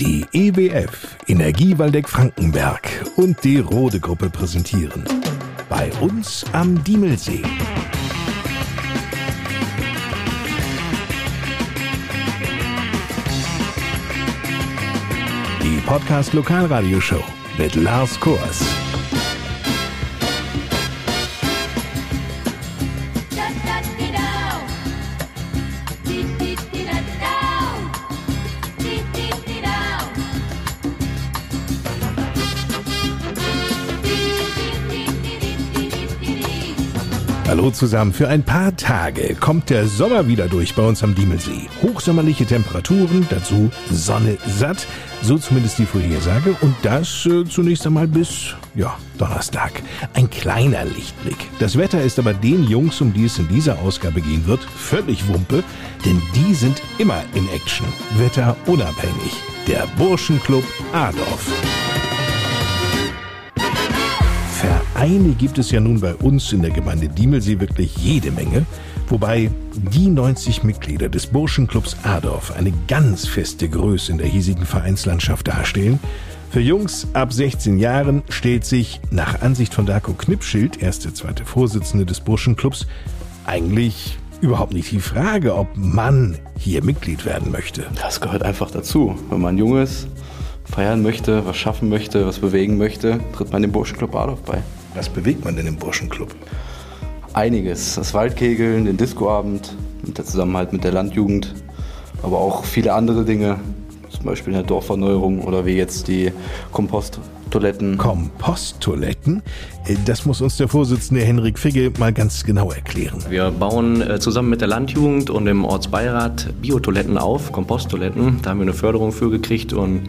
Die EWF Energiewaldeck Frankenberg und die Rode Gruppe präsentieren. Bei uns am Diemelsee. Die Podcast Lokalradioshow mit Lars Kors. Hallo zusammen. Für ein paar Tage kommt der Sommer wieder durch bei uns am Diemelsee. Hochsommerliche Temperaturen, dazu Sonne satt, so zumindest die Vorhersage. Und das äh, zunächst einmal bis, ja, Donnerstag. Ein kleiner Lichtblick. Das Wetter ist aber den Jungs, um die es in dieser Ausgabe gehen wird, völlig Wumpe, denn die sind immer in Action. Wetterunabhängig. Der Burschenclub Adorf. Vereine gibt es ja nun bei uns in der Gemeinde Diemelsee wirklich jede Menge, wobei die 90 Mitglieder des Burschenclubs Adorf eine ganz feste Größe in der hiesigen Vereinslandschaft darstellen. Für Jungs ab 16 Jahren stellt sich nach Ansicht von Darko Knipschild, erste zweite Vorsitzende des Burschenclubs, eigentlich überhaupt nicht die Frage, ob man hier Mitglied werden möchte. Das gehört einfach dazu. Wenn man jung ist, feiern möchte, was schaffen möchte, was bewegen möchte, tritt man dem Burschenclub Adorf bei. Was bewegt man denn im Burschenclub? Einiges. Das Waldkegeln, den Discoabend, der Zusammenhalt mit der Landjugend, aber auch viele andere Dinge, zum Beispiel eine Dorferneuerung oder wie jetzt die Komposttoiletten. Komposttoiletten? Äh, das muss uns der Vorsitzende Henrik Figge mal ganz genau erklären. Wir bauen äh, zusammen mit der Landjugend und dem Ortsbeirat Biotoiletten auf, Komposttoiletten. Da haben wir eine Förderung für gekriegt und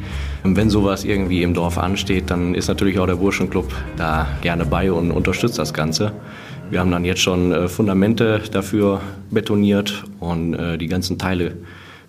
wenn sowas irgendwie im Dorf ansteht, dann ist natürlich auch der Burschenclub da gerne bei und unterstützt das Ganze. Wir haben dann jetzt schon äh, Fundamente dafür betoniert und die ganzen Teile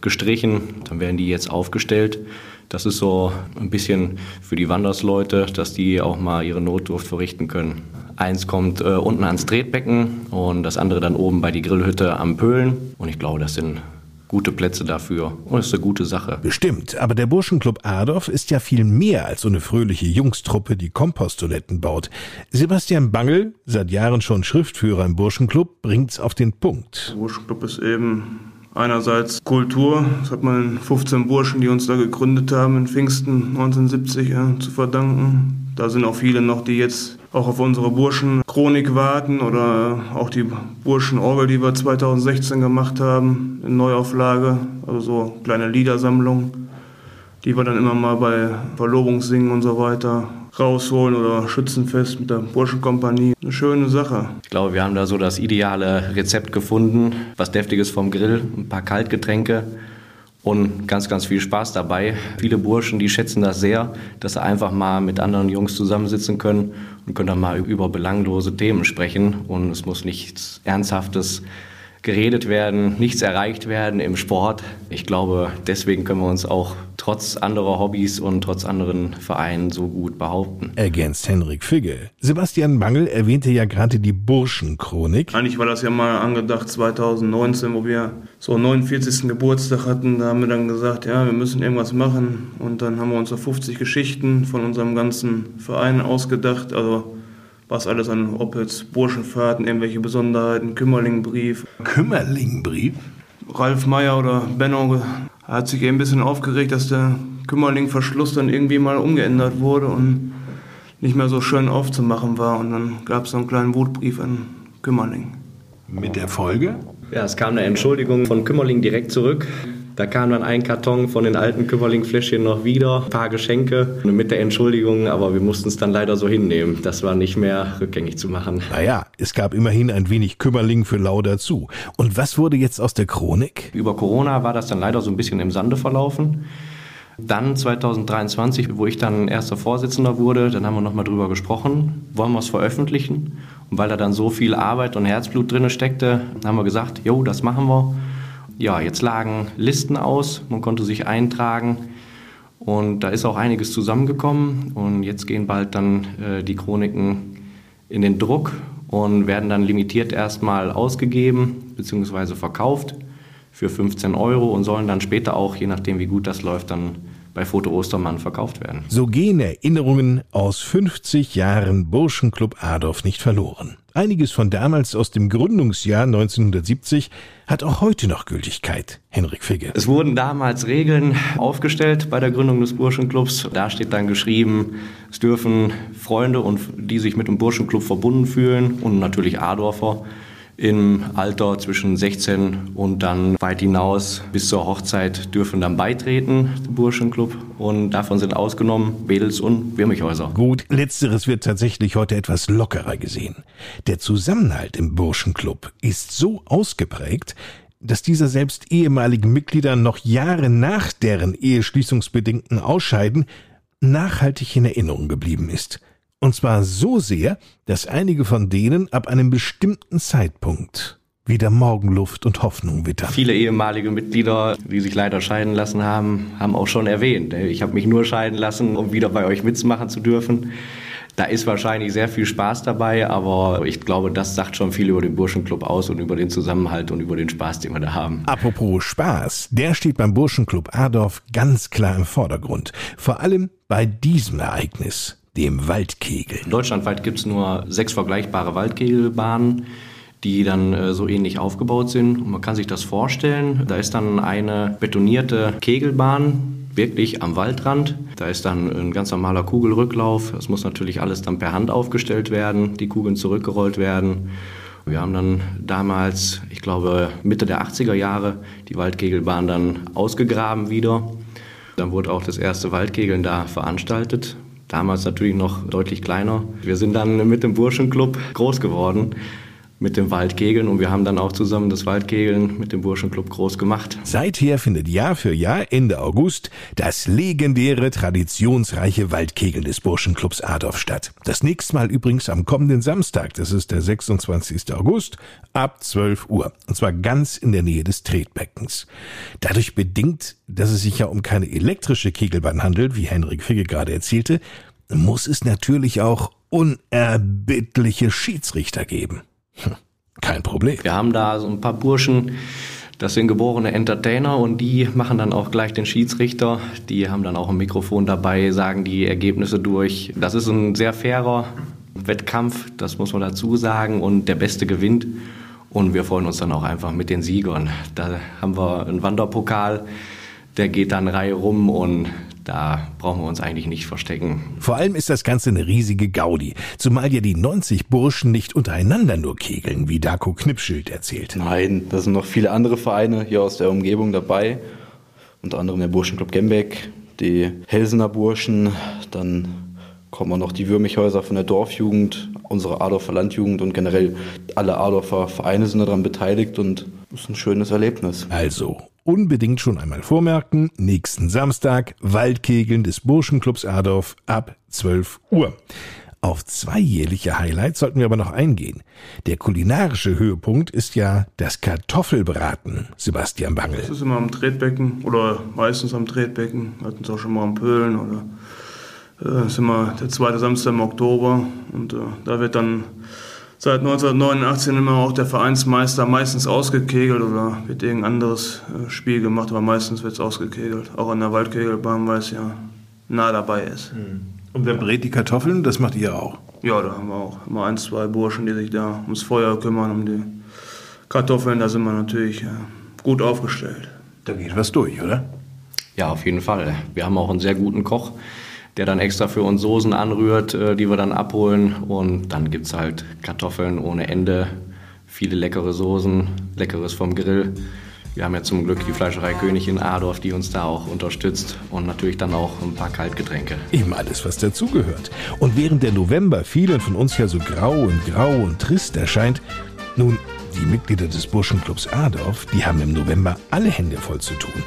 gestrichen. Dann werden die jetzt aufgestellt. Das ist so ein bisschen für die Wandersleute, dass die auch mal ihre Notdurft verrichten können. Eins kommt äh, unten ans Tretbecken und das andere dann oben bei die Grillhütte am Pöhlen. Und ich glaube, das sind gute Plätze dafür und es ist eine gute Sache. Bestimmt, aber der Burschenclub Adorf ist ja viel mehr als so eine fröhliche Jungstruppe, die Komposttoiletten baut. Sebastian Bangel, seit Jahren schon Schriftführer im Burschenclub, bringt's auf den Punkt. Der Burschenclub ist eben Einerseits Kultur, das hat man 15 Burschen, die uns da gegründet haben in Pfingsten 1970 ja, zu verdanken. Da sind auch viele noch, die jetzt auch auf unsere Burschen-Chronik warten oder auch die Burschen-Orgel, die wir 2016 gemacht haben in Neuauflage, also so kleine Liedersammlung, die wir dann immer mal bei Verlobungssingen und so weiter rausholen oder Schützenfest mit der Burschenkompanie. Eine schöne Sache. Ich glaube, wir haben da so das ideale Rezept gefunden. Was Deftiges vom Grill, ein paar Kaltgetränke und ganz, ganz viel Spaß dabei. Viele Burschen, die schätzen das sehr, dass sie einfach mal mit anderen Jungs zusammensitzen können und können dann mal über belanglose Themen sprechen. Und es muss nichts Ernsthaftes geredet werden, nichts erreicht werden im Sport. Ich glaube, deswegen können wir uns auch trotz anderer Hobbys und trotz anderen Vereinen so gut behaupten. Ergänzt Henrik Figge. Sebastian Mangel erwähnte ja gerade die Burschenchronik. Eigentlich war das ja mal angedacht 2019, wo wir so 49. Geburtstag hatten. Da haben wir dann gesagt, ja, wir müssen irgendwas machen. Und dann haben wir uns so 50 Geschichten von unserem ganzen Verein ausgedacht. Also was alles an, ob jetzt Burschenfahrten, irgendwelche Besonderheiten, Kümmerlingbrief. Kümmerlingbrief? Ralf Meyer oder Benno hat sich eben ein bisschen aufgeregt, dass der Kümmerlingverschluss dann irgendwie mal umgeändert wurde und nicht mehr so schön aufzumachen war. Und dann gab es so einen kleinen Wutbrief an Kümmerling. Mit der Folge? Ja, es kam eine Entschuldigung von Kümmerling direkt zurück. Da kam dann ein Karton von den alten Kümmerling-Fläschchen noch wieder, ein paar Geschenke mit der Entschuldigung, aber wir mussten es dann leider so hinnehmen. Das war nicht mehr rückgängig zu machen. Naja, es gab immerhin ein wenig Kümmerling für lau dazu. Und was wurde jetzt aus der Chronik? Über Corona war das dann leider so ein bisschen im Sande verlaufen. Dann 2023, wo ich dann erster Vorsitzender wurde, dann haben wir nochmal drüber gesprochen, wollen wir es veröffentlichen? Und weil da dann so viel Arbeit und Herzblut drin steckte, haben wir gesagt, jo, das machen wir ja, jetzt lagen Listen aus, man konnte sich eintragen und da ist auch einiges zusammengekommen und jetzt gehen bald dann äh, die Chroniken in den Druck und werden dann limitiert erstmal ausgegeben bzw. verkauft für 15 Euro und sollen dann später auch, je nachdem wie gut das läuft, dann bei Foto Ostermann verkauft werden. So gehen Erinnerungen aus 50 Jahren Burschenclub Adolf nicht verloren. Einiges von damals aus dem Gründungsjahr 1970 hat auch heute noch Gültigkeit. Henrik Figge. Es wurden damals Regeln aufgestellt bei der Gründung des Burschenclubs. Da steht dann geschrieben, es dürfen Freunde und die sich mit dem Burschenclub verbunden fühlen und natürlich Adorfer im Alter zwischen 16 und dann weit hinaus bis zur Hochzeit dürfen dann beitreten, dem Burschenclub. Und davon sind ausgenommen Wedels und Wirmichhäuser. Gut, letzteres wird tatsächlich heute etwas lockerer gesehen. Der Zusammenhalt im Burschenclub ist so ausgeprägt, dass dieser selbst ehemaligen Mitglieder noch Jahre nach deren eheschließungsbedingten Ausscheiden nachhaltig in Erinnerung geblieben ist – und zwar so sehr, dass einige von denen ab einem bestimmten Zeitpunkt wieder Morgenluft und Hoffnung wittern. Viele ehemalige Mitglieder, die sich leider scheiden lassen haben, haben auch schon erwähnt. Ich habe mich nur scheiden lassen, um wieder bei euch mitmachen zu dürfen. Da ist wahrscheinlich sehr viel Spaß dabei, aber ich glaube, das sagt schon viel über den Burschenclub aus und über den Zusammenhalt und über den Spaß, den wir da haben. Apropos Spaß, der steht beim Burschenclub Adorf ganz klar im Vordergrund. Vor allem bei diesem Ereignis dem Waldkegel. Deutschlandweit gibt es nur sechs vergleichbare Waldkegelbahnen die dann äh, so ähnlich aufgebaut sind. Und man kann sich das vorstellen, da ist dann eine betonierte Kegelbahn, wirklich am Waldrand. Da ist dann ein ganz normaler Kugelrücklauf. Das muss natürlich alles dann per Hand aufgestellt werden, die Kugeln zurückgerollt werden. Wir haben dann damals, ich glaube Mitte der 80er Jahre, die Waldkegelbahn dann ausgegraben wieder. Dann wurde auch das erste Waldkegeln da veranstaltet. Damals natürlich noch deutlich kleiner. Wir sind dann mit dem Burschenclub groß geworden mit dem Waldkegeln und wir haben dann auch zusammen das Waldkegeln mit dem Burschenclub groß gemacht. Seither findet Jahr für Jahr Ende August das legendäre, traditionsreiche Waldkegeln des Burschenclubs Adorf statt. Das nächste Mal übrigens am kommenden Samstag, das ist der 26. August, ab 12 Uhr. Und zwar ganz in der Nähe des Tretbeckens. Dadurch bedingt, dass es sich ja um keine elektrische Kegelbahn handelt, wie Henrik Figge gerade erzählte, muss es natürlich auch unerbittliche Schiedsrichter geben. Hm, kein Problem. Wir haben da so ein paar Burschen, das sind geborene Entertainer und die machen dann auch gleich den Schiedsrichter. Die haben dann auch ein Mikrofon dabei, sagen die Ergebnisse durch. Das ist ein sehr fairer Wettkampf, das muss man dazu sagen, und der Beste gewinnt. Und wir freuen uns dann auch einfach mit den Siegern. Da haben wir einen Wanderpokal, der geht dann Reihe rum und da brauchen wir uns eigentlich nicht verstecken. Vor allem ist das Ganze eine riesige Gaudi, zumal ja die 90 Burschen nicht untereinander nur kegeln, wie Darko Knipschild erzählt. Nein, da sind noch viele andere Vereine hier aus der Umgebung dabei, unter anderem der Burschenclub Gembeck, die Helsener Burschen, dann kommen auch noch die Würmichhäuser von der Dorfjugend, unsere Adorfer Landjugend und generell alle Adorfer Vereine sind daran beteiligt und es ist ein schönes Erlebnis. Also, unbedingt schon einmal vormerken, nächsten Samstag Waldkegeln des Burschenclubs Adorf ab 12 Uhr. Auf zwei jährliche Highlights sollten wir aber noch eingehen. Der kulinarische Höhepunkt ist ja das Kartoffelbraten, Sebastian Bangel. Das ist immer am Tretbecken oder meistens am Tretbecken. Hatten es auch schon mal am Pöhlen oder äh, ist immer der zweite Samstag im Oktober und äh, da wird dann seit 1989 immer auch der Vereinsmeister meistens ausgekegelt oder wird irgendein anderes äh, Spiel gemacht, aber meistens wird es ausgekegelt. Auch an der Waldkegelbahn, weil es ja nah dabei ist. Hm. Und wer brät die Kartoffeln? Das macht ihr auch? Ja, da haben wir auch immer ein, zwei Burschen, die sich da ums Feuer kümmern, um die Kartoffeln. Da sind wir natürlich äh, gut aufgestellt. Da geht was durch, oder? Ja, auf jeden Fall. Wir haben auch einen sehr guten Koch der dann extra für uns Soßen anrührt, äh, die wir dann abholen. Und dann gibt es halt Kartoffeln ohne Ende, viele leckere Soßen, leckeres vom Grill. Wir haben ja zum Glück die Fleischerei König in Adorf, die uns da auch unterstützt und natürlich dann auch ein paar Kaltgetränke. Eben alles, was dazugehört. Und während der November vielen von uns ja so grau und grau und trist erscheint, nun, die Mitglieder des Burschenclubs Adorf, die haben im November alle Hände voll zu tun.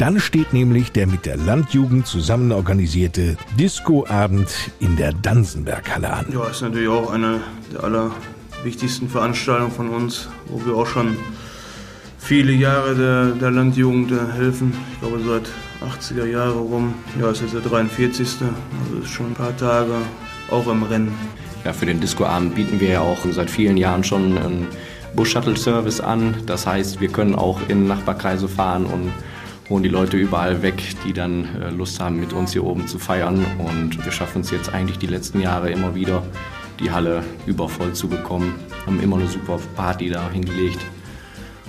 Dann steht nämlich der mit der Landjugend zusammen organisierte Discoabend in der Dansenberghalle an. Ja, ist natürlich auch eine der allerwichtigsten Veranstaltungen von uns, wo wir auch schon viele Jahre der, der Landjugend äh, helfen. Ich glaube seit 80er Jahre rum. Ja, ist jetzt der 43. Also ist schon ein paar Tage auch im Rennen. Ja, für den Discoabend bieten wir ja auch seit vielen Jahren schon einen Bus-Shuttle-Service an. Das heißt, wir können auch in Nachbarkreise fahren und holen die Leute überall weg, die dann äh, Lust haben, mit uns hier oben zu feiern. Und wir schaffen es jetzt eigentlich die letzten Jahre immer wieder, die Halle übervoll zu bekommen. Haben immer eine super Party da hingelegt.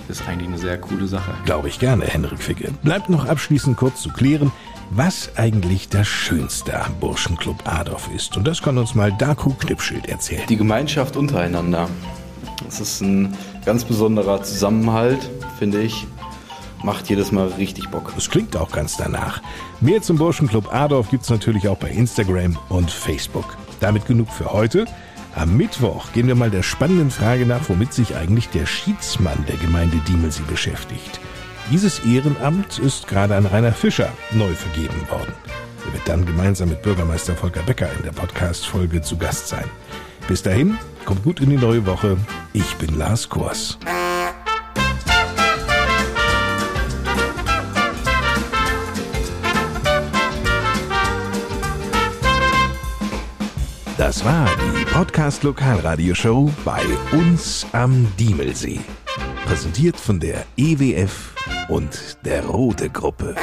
Das ist eigentlich eine sehr coole Sache. Glaube ich gerne, Henrik Ficke. Bleibt noch abschließend kurz zu klären, was eigentlich das Schönste am Burschenclub Adolf ist. Und das kann uns mal Daku Knipschild erzählen. Die Gemeinschaft untereinander. Das ist ein ganz besonderer Zusammenhalt, finde ich. Macht jedes Mal richtig Bock. Das klingt auch ganz danach. Mehr zum Burschenclub Adolf gibt's natürlich auch bei Instagram und Facebook. Damit genug für heute. Am Mittwoch gehen wir mal der spannenden Frage nach, womit sich eigentlich der Schiedsmann der Gemeinde Diemelsee beschäftigt. Dieses Ehrenamt ist gerade an Rainer Fischer neu vergeben worden. Er wird dann gemeinsam mit Bürgermeister Volker Becker in der Podcast-Folge zu Gast sein. Bis dahin, kommt gut in die neue Woche. Ich bin Lars Kors. Das war die Podcast Lokalradioshow bei uns am Diemelsee. Präsentiert von der EWF und der Rote Gruppe.